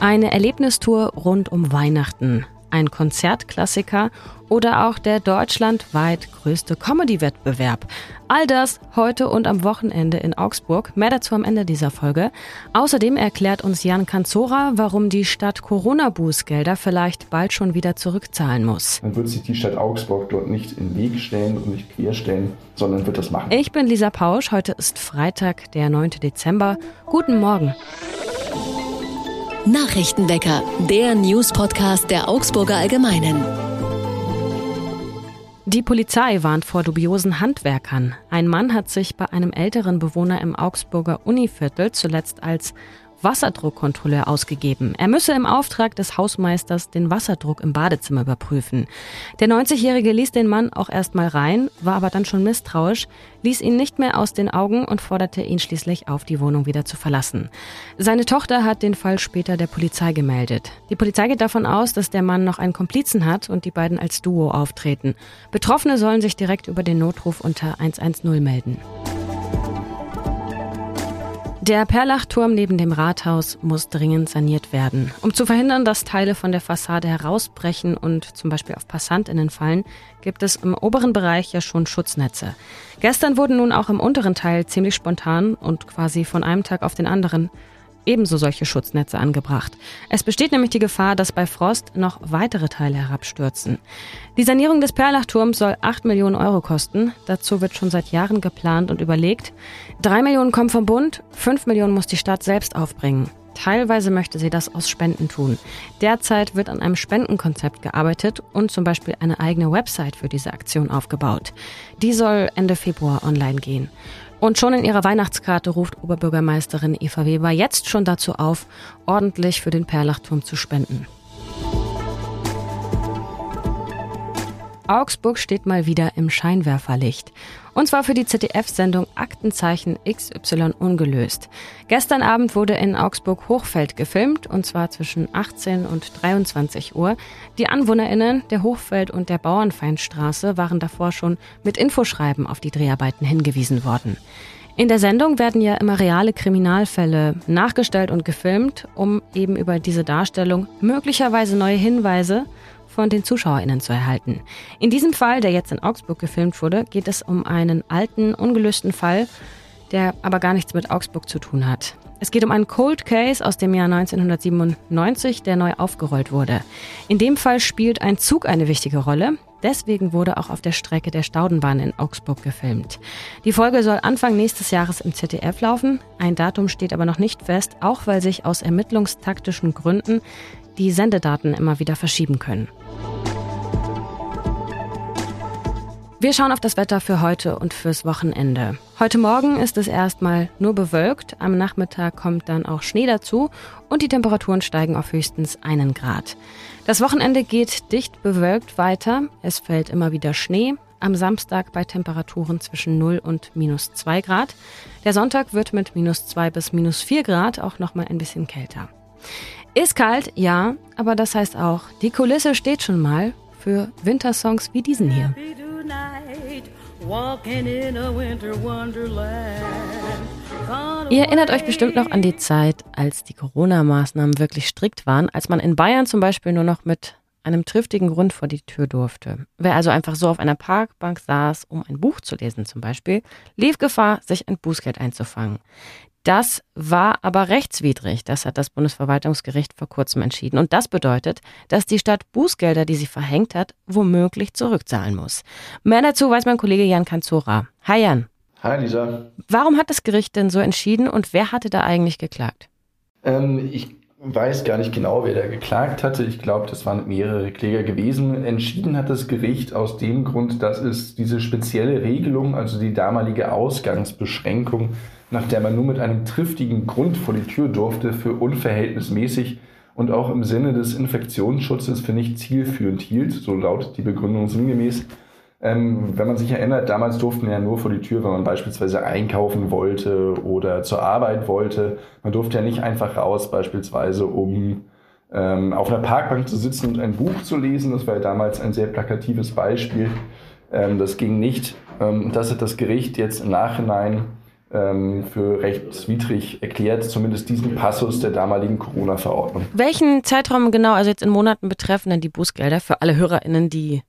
Eine Erlebnistour rund um Weihnachten, ein Konzertklassiker oder auch der deutschlandweit größte Comedy-Wettbewerb. All das heute und am Wochenende in Augsburg. Mehr dazu am Ende dieser Folge. Außerdem erklärt uns Jan Kanzora, warum die Stadt Corona-Bußgelder vielleicht bald schon wieder zurückzahlen muss. Dann wird sich die Stadt Augsburg dort nicht in den Weg stellen und nicht querstellen, sondern wird das machen. Ich bin Lisa Pausch. Heute ist Freitag, der 9. Dezember. Guten Morgen. Nachrichtenwecker, der News-Podcast der Augsburger Allgemeinen. Die Polizei warnt vor dubiosen Handwerkern. Ein Mann hat sich bei einem älteren Bewohner im Augsburger Univiertel zuletzt als Wasserdruckkontrolleur ausgegeben. Er müsse im Auftrag des Hausmeisters den Wasserdruck im Badezimmer überprüfen. Der 90-Jährige ließ den Mann auch erst mal rein, war aber dann schon misstrauisch, ließ ihn nicht mehr aus den Augen und forderte ihn schließlich auf, die Wohnung wieder zu verlassen. Seine Tochter hat den Fall später der Polizei gemeldet. Die Polizei geht davon aus, dass der Mann noch einen Komplizen hat und die beiden als Duo auftreten. Betroffene sollen sich direkt über den Notruf unter 110 melden. Der Perlachturm neben dem Rathaus muss dringend saniert werden. Um zu verhindern, dass Teile von der Fassade herausbrechen und zum Beispiel auf PassantInnen fallen, gibt es im oberen Bereich ja schon Schutznetze. Gestern wurden nun auch im unteren Teil ziemlich spontan und quasi von einem Tag auf den anderen ebenso solche Schutznetze angebracht. Es besteht nämlich die Gefahr, dass bei Frost noch weitere Teile herabstürzen. Die Sanierung des Perlachturms soll 8 Millionen Euro kosten. Dazu wird schon seit Jahren geplant und überlegt. 3 Millionen kommen vom Bund, 5 Millionen muss die Stadt selbst aufbringen. Teilweise möchte sie das aus Spenden tun. Derzeit wird an einem Spendenkonzept gearbeitet und zum Beispiel eine eigene Website für diese Aktion aufgebaut. Die soll Ende Februar online gehen. Und schon in ihrer Weihnachtskarte ruft Oberbürgermeisterin Eva Weber jetzt schon dazu auf, ordentlich für den Perlachturm zu spenden. Augsburg steht mal wieder im Scheinwerferlicht. Und zwar für die ZDF-Sendung Aktenzeichen XY ungelöst. Gestern Abend wurde in Augsburg-Hochfeld gefilmt, und zwar zwischen 18 und 23 Uhr. Die AnwohnerInnen der Hochfeld- und der Bauernfeindstraße waren davor schon mit Infoschreiben auf die Dreharbeiten hingewiesen worden. In der Sendung werden ja immer reale Kriminalfälle nachgestellt und gefilmt, um eben über diese Darstellung möglicherweise neue Hinweise von den ZuschauerInnen zu erhalten. In diesem Fall, der jetzt in Augsburg gefilmt wurde, geht es um einen alten, ungelösten Fall, der aber gar nichts mit Augsburg zu tun hat. Es geht um einen Cold Case aus dem Jahr 1997, der neu aufgerollt wurde. In dem Fall spielt ein Zug eine wichtige Rolle. Deswegen wurde auch auf der Strecke der Staudenbahn in Augsburg gefilmt. Die Folge soll Anfang nächstes Jahres im ZDF laufen. Ein Datum steht aber noch nicht fest, auch weil sich aus ermittlungstaktischen Gründen die Sendedaten immer wieder verschieben können. Wir schauen auf das Wetter für heute und fürs Wochenende. Heute Morgen ist es erstmal nur bewölkt, am Nachmittag kommt dann auch Schnee dazu und die Temperaturen steigen auf höchstens einen Grad. Das Wochenende geht dicht bewölkt weiter, es fällt immer wieder Schnee, am Samstag bei Temperaturen zwischen 0 und minus 2 Grad. Der Sonntag wird mit minus 2 bis minus 4 Grad auch nochmal ein bisschen kälter. Ist kalt, ja, aber das heißt auch, die Kulisse steht schon mal für Wintersongs wie diesen hier. Ihr erinnert euch bestimmt noch an die Zeit, als die Corona-Maßnahmen wirklich strikt waren, als man in Bayern zum Beispiel nur noch mit einem triftigen Grund vor die Tür durfte. Wer also einfach so auf einer Parkbank saß, um ein Buch zu lesen zum Beispiel, lief Gefahr, sich ein Bußgeld einzufangen. Das war aber rechtswidrig. Das hat das Bundesverwaltungsgericht vor kurzem entschieden. Und das bedeutet, dass die Stadt Bußgelder, die sie verhängt hat, womöglich zurückzahlen muss. Mehr dazu weiß mein Kollege Jan Kanzora. Hi Jan. Hi Lisa. Warum hat das Gericht denn so entschieden und wer hatte da eigentlich geklagt? Ähm, ich weiß gar nicht genau, wer da geklagt hatte. Ich glaube, das waren mehrere Kläger gewesen. Entschieden hat das Gericht aus dem Grund, dass es diese spezielle Regelung, also die damalige Ausgangsbeschränkung, nach der man nur mit einem triftigen Grund vor die Tür durfte, für unverhältnismäßig und auch im Sinne des Infektionsschutzes für nicht zielführend hielt, so lautet die Begründung sinngemäß. Ähm, wenn man sich erinnert, damals durften wir ja nur vor die Tür, wenn man beispielsweise einkaufen wollte oder zur Arbeit wollte. Man durfte ja nicht einfach raus, beispielsweise um ähm, auf einer Parkbank zu sitzen und ein Buch zu lesen. Das war ja damals ein sehr plakatives Beispiel. Ähm, das ging nicht. Ähm, das hat das Gericht jetzt im Nachhinein für rechtswidrig erklärt, zumindest diesen Passus der damaligen Corona-Verordnung. Welchen Zeitraum genau, also jetzt in Monaten betreffen denn die Bußgelder für alle HörerInnen, die,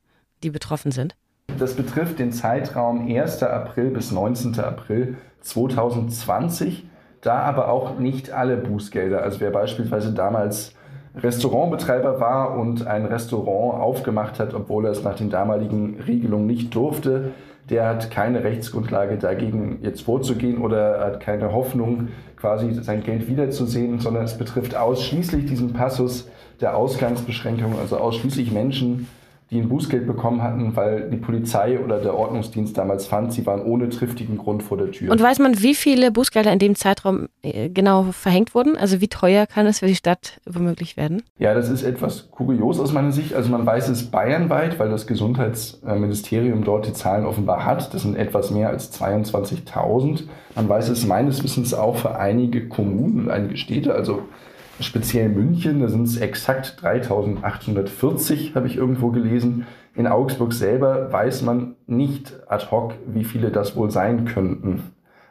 die betroffen sind? Das betrifft den Zeitraum 1. April bis 19. April 2020, da aber auch nicht alle Bußgelder. Also wer beispielsweise damals Restaurantbetreiber war und ein Restaurant aufgemacht hat, obwohl er es nach den damaligen Regelungen nicht durfte, der hat keine Rechtsgrundlage dagegen jetzt vorzugehen oder hat keine Hoffnung, quasi sein Geld wiederzusehen, sondern es betrifft ausschließlich diesen Passus der Ausgangsbeschränkung, also ausschließlich Menschen, die ein Bußgeld bekommen hatten, weil die Polizei oder der Ordnungsdienst damals fand, sie waren ohne triftigen Grund vor der Tür. Und weiß man, wie viele Bußgelder in dem Zeitraum äh, genau verhängt wurden? Also wie teuer kann es für die Stadt womöglich werden? Ja, das ist etwas kurios aus meiner Sicht. Also man weiß es bayernweit, weil das Gesundheitsministerium dort die Zahlen offenbar hat. Das sind etwas mehr als 22.000. Man weiß es meines Wissens auch für einige Kommunen und einige Städte. Also speziell München, da sind es exakt 3840, habe ich irgendwo gelesen. In Augsburg selber weiß man nicht ad hoc, wie viele das wohl sein könnten.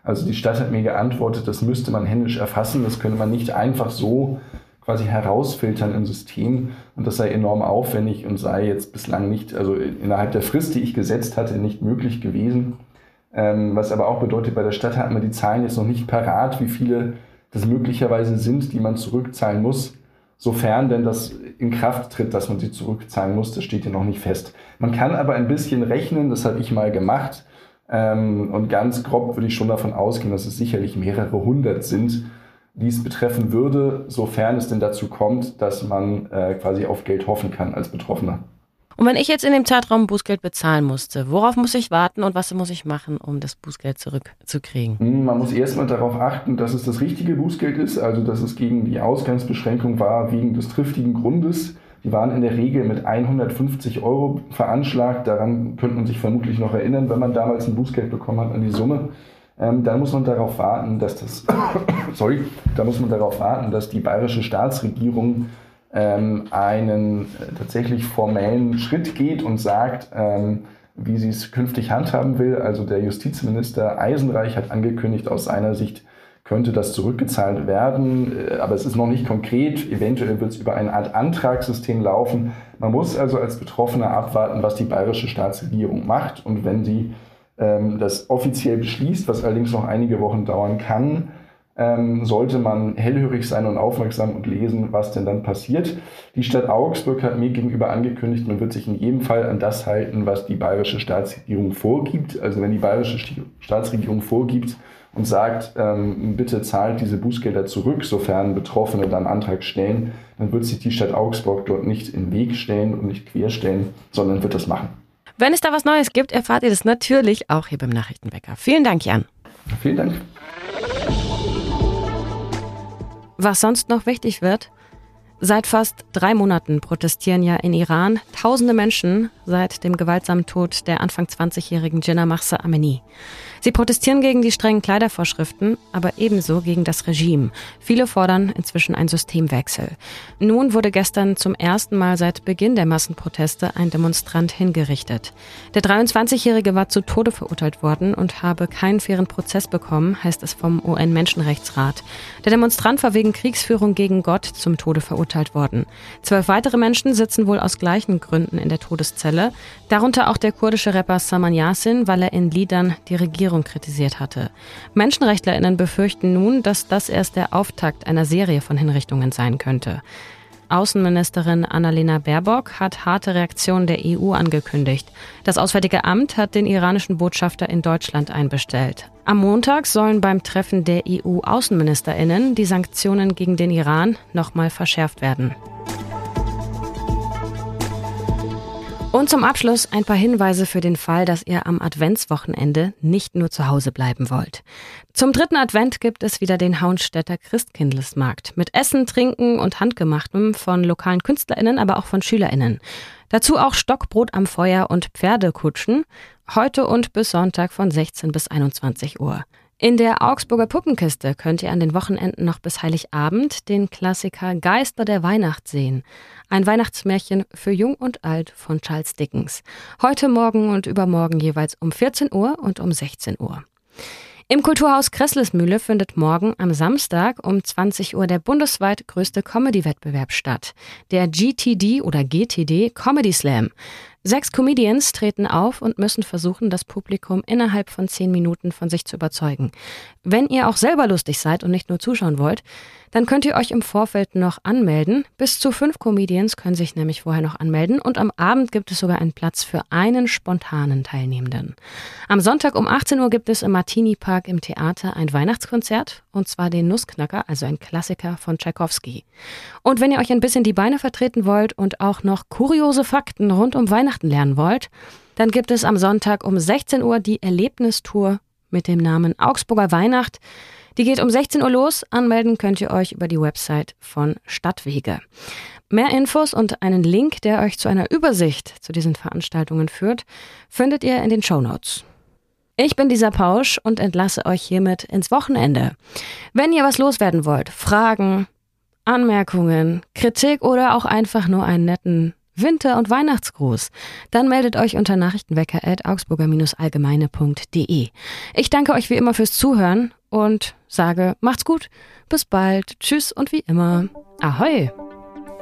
Also die Stadt hat mir geantwortet, das müsste man händisch erfassen, das könnte man nicht einfach so quasi herausfiltern im System und das sei enorm aufwendig und sei jetzt bislang nicht, also innerhalb der Frist, die ich gesetzt hatte, nicht möglich gewesen. Ähm, was aber auch bedeutet, bei der Stadt hatten wir die Zahlen jetzt noch nicht parat, wie viele das möglicherweise sind, die man zurückzahlen muss, sofern denn das in Kraft tritt, dass man sie zurückzahlen muss, das steht hier noch nicht fest. Man kann aber ein bisschen rechnen, das habe ich mal gemacht, ähm, und ganz grob würde ich schon davon ausgehen, dass es sicherlich mehrere hundert sind, die es betreffen würde, sofern es denn dazu kommt, dass man äh, quasi auf Geld hoffen kann als Betroffener. Und wenn ich jetzt in dem Zeitraum Bußgeld bezahlen musste, worauf muss ich warten und was muss ich machen, um das Bußgeld zurückzukriegen? Hm, man muss erstmal darauf achten, dass es das richtige Bußgeld ist, also dass es gegen die Ausgangsbeschränkung war, wegen des triftigen Grundes. Die waren in der Regel mit 150 Euro veranschlagt. Daran könnte man sich vermutlich noch erinnern, wenn man damals ein Bußgeld bekommen hat an die Summe. Ähm, dann muss man darauf warten, dass das, sorry, da muss man darauf warten, dass die bayerische Staatsregierung ähm, einen äh, tatsächlich formellen Schritt geht und sagt, ähm, wie sie es künftig handhaben will. Also der Justizminister Eisenreich hat angekündigt, aus seiner Sicht könnte das zurückgezahlt werden, äh, aber es ist noch nicht konkret. Eventuell wird es über eine Art Antragssystem laufen. Man muss also als Betroffener abwarten, was die bayerische Staatsregierung macht. Und wenn sie ähm, das offiziell beschließt, was allerdings noch einige Wochen dauern kann, ähm, sollte man hellhörig sein und aufmerksam und lesen, was denn dann passiert. Die Stadt Augsburg hat mir gegenüber angekündigt, man wird sich in jedem Fall an das halten, was die bayerische Staatsregierung vorgibt. Also wenn die bayerische Staatsregierung vorgibt und sagt, ähm, bitte zahlt diese Bußgelder zurück, sofern Betroffene dann Antrag stellen, dann wird sich die Stadt Augsburg dort nicht in den Weg stellen und nicht querstellen, sondern wird das machen. Wenn es da was Neues gibt, erfahrt ihr das natürlich auch hier beim Nachrichtenwecker. Vielen Dank, Jan. Vielen Dank. Was sonst noch wichtig wird, Seit fast drei Monaten protestieren ja in Iran tausende Menschen seit dem gewaltsamen Tod der Anfang 20-jährigen Jinnah Mahsa Amini. Sie protestieren gegen die strengen Kleidervorschriften, aber ebenso gegen das Regime. Viele fordern inzwischen einen Systemwechsel. Nun wurde gestern zum ersten Mal seit Beginn der Massenproteste ein Demonstrant hingerichtet. Der 23-Jährige war zu Tode verurteilt worden und habe keinen fairen Prozess bekommen, heißt es vom UN-Menschenrechtsrat. Der Demonstrant war wegen Kriegsführung gegen Gott zum Tode verurteilt worden. Zwölf weitere Menschen sitzen wohl aus gleichen Gründen in der Todeszelle, darunter auch der kurdische Rapper Saman Yasin, weil er in Liedern die Regierung Regierung kritisiert hatte. MenschenrechtlerInnen befürchten nun, dass das erst der Auftakt einer Serie von Hinrichtungen sein könnte. Außenministerin Annalena Baerbock hat harte Reaktionen der EU angekündigt. Das Auswärtige Amt hat den iranischen Botschafter in Deutschland einbestellt. Am Montag sollen beim Treffen der EU-Außenministerinnen die Sanktionen gegen den Iran nochmal verschärft werden. Und zum Abschluss ein paar Hinweise für den Fall, dass ihr am Adventswochenende nicht nur zu Hause bleiben wollt. Zum dritten Advent gibt es wieder den Haunstädter Christkindlesmarkt mit Essen, Trinken und Handgemachtem von lokalen KünstlerInnen, aber auch von SchülerInnen. Dazu auch Stockbrot am Feuer und Pferdekutschen, heute und bis Sonntag von 16 bis 21 Uhr. In der Augsburger Puppenkiste könnt ihr an den Wochenenden noch bis Heiligabend den Klassiker Geister der Weihnacht sehen. Ein Weihnachtsmärchen für Jung und Alt von Charles Dickens. Heute Morgen und übermorgen jeweils um 14 Uhr und um 16 Uhr. Im Kulturhaus Kresslesmühle findet morgen am Samstag um 20 Uhr der bundesweit größte Comedy-Wettbewerb statt. Der GTD oder GTD Comedy Slam. Sechs Comedians treten auf und müssen versuchen, das Publikum innerhalb von zehn Minuten von sich zu überzeugen. Wenn ihr auch selber lustig seid und nicht nur zuschauen wollt, dann könnt ihr euch im Vorfeld noch anmelden. Bis zu fünf Comedians können sich nämlich vorher noch anmelden und am Abend gibt es sogar einen Platz für einen spontanen Teilnehmenden. Am Sonntag um 18 Uhr gibt es im Martini Park im Theater ein Weihnachtskonzert und zwar den Nussknacker, also ein Klassiker von Tchaikovsky. Und wenn ihr euch ein bisschen die Beine vertreten wollt und auch noch kuriose Fakten rund um Weihnachten lernen wollt, dann gibt es am Sonntag um 16 Uhr die Erlebnistour mit dem Namen Augsburger Weihnacht. Die geht um 16 Uhr los. Anmelden könnt ihr euch über die Website von Stadtwege. Mehr Infos und einen Link, der euch zu einer Übersicht zu diesen Veranstaltungen führt, findet ihr in den Show Notes. Ich bin dieser Pausch und entlasse euch hiermit ins Wochenende. Wenn ihr was loswerden wollt, Fragen, Anmerkungen, Kritik oder auch einfach nur einen netten Winter- und Weihnachtsgruß, dann meldet euch unter nachrichtenwecker.augsburger-allgemeine.de. Ich danke euch wie immer fürs Zuhören und sage, macht's gut, bis bald, tschüss und wie immer, ahoi!